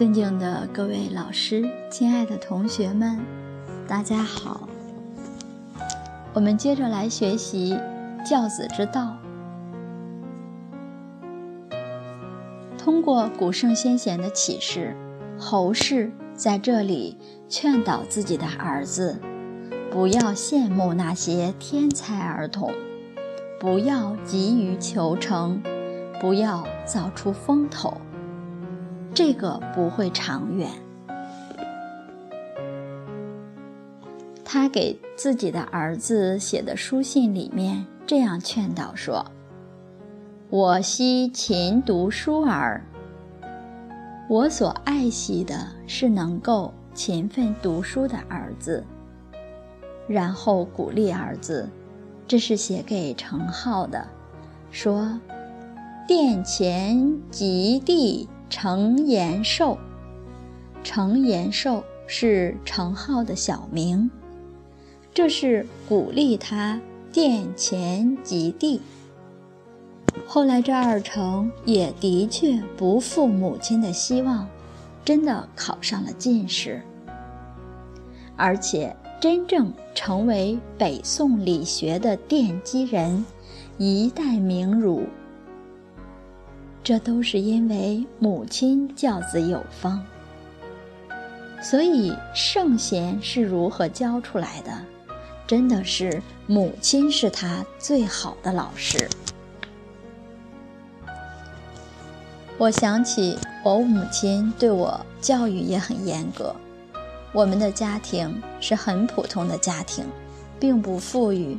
尊敬的各位老师，亲爱的同学们，大家好。我们接着来学习教子之道。通过古圣先贤的启示，侯氏在这里劝导自己的儿子，不要羡慕那些天才儿童，不要急于求成，不要早出风头。这个不会长远。他给自己的儿子写的书信里面这样劝导说：“我惜勤读书儿，我所爱惜的是能够勤奋读书的儿子。”然后鼓励儿子，这是写给程颢的，说：“殿前及第。”程延寿，程延寿是程颢的小名，这是鼓励他殿前及第。后来这二程也的确不负母亲的希望，真的考上了进士，而且真正成为北宋理学的奠基人，一代名儒。这都是因为母亲教子有方，所以圣贤是如何教出来的？真的是母亲是他最好的老师。我想起我母亲对我教育也很严格，我们的家庭是很普通的家庭，并不富裕。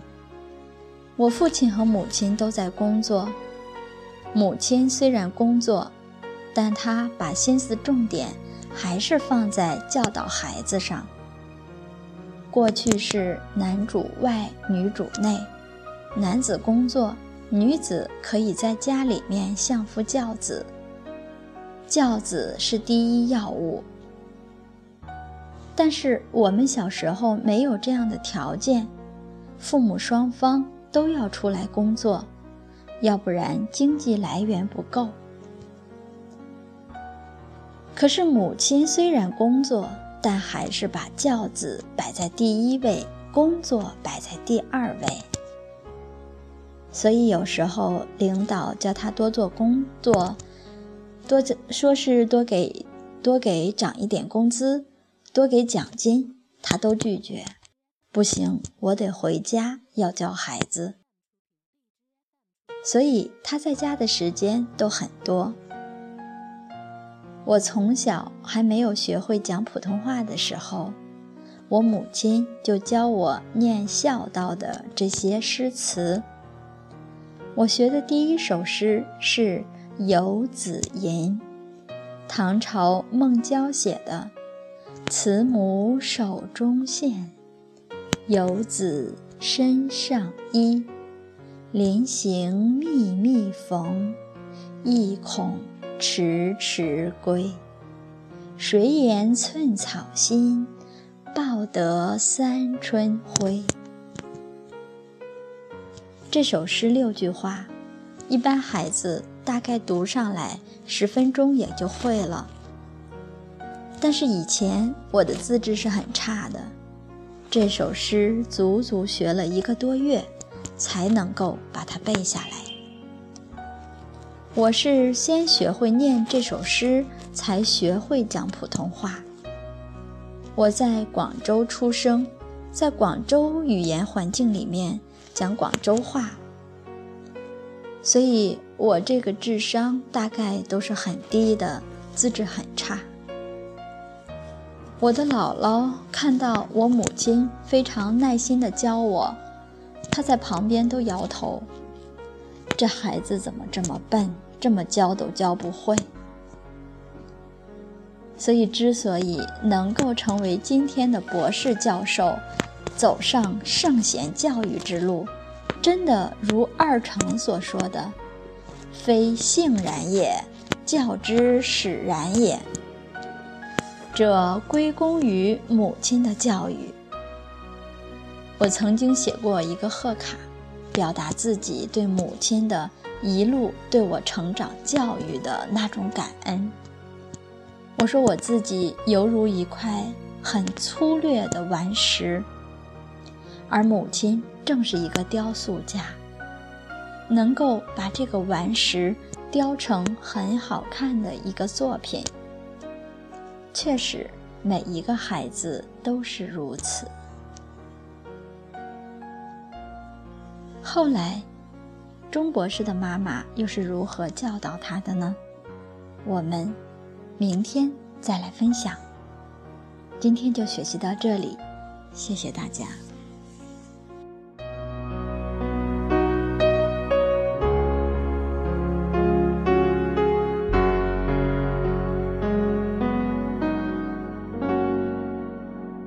我父亲和母亲都在工作。母亲虽然工作，但她把心思重点还是放在教导孩子上。过去是男主外，女主内，男子工作，女子可以在家里面相夫教子。教子是第一要务。但是我们小时候没有这样的条件，父母双方都要出来工作。要不然经济来源不够。可是母亲虽然工作，但还是把教子摆在第一位，工作摆在第二位。所以有时候领导叫他多做工作，多说是多给多给涨一点工资，多给奖金，他都拒绝。不行，我得回家要教孩子。所以他在家的时间都很多。我从小还没有学会讲普通话的时候，我母亲就教我念孝道的这些诗词。我学的第一首诗是《游子吟》，唐朝孟郊写的：“慈母手中线，游子身上衣。”临行密密缝，意恐迟迟归。谁言寸草心，报得三春晖。这首诗六句话，一般孩子大概读上来十分钟也就会了。但是以前我的资质是很差的，这首诗足足学了一个多月。才能够把它背下来。我是先学会念这首诗，才学会讲普通话。我在广州出生，在广州语言环境里面讲广州话，所以我这个智商大概都是很低的，资质很差。我的姥姥看到我母亲非常耐心地教我。他在旁边都摇头，这孩子怎么这么笨，这么教都教不会。所以，之所以能够成为今天的博士教授，走上圣贤教育之路，真的如二程所说的，非性然也，教之使然也。这归功于母亲的教育。我曾经写过一个贺卡，表达自己对母亲的一路对我成长教育的那种感恩。我说我自己犹如一块很粗略的顽石，而母亲正是一个雕塑家，能够把这个顽石雕成很好看的一个作品。确实，每一个孩子都是如此。后来，钟博士的妈妈又是如何教导他的呢？我们明天再来分享。今天就学习到这里，谢谢大家。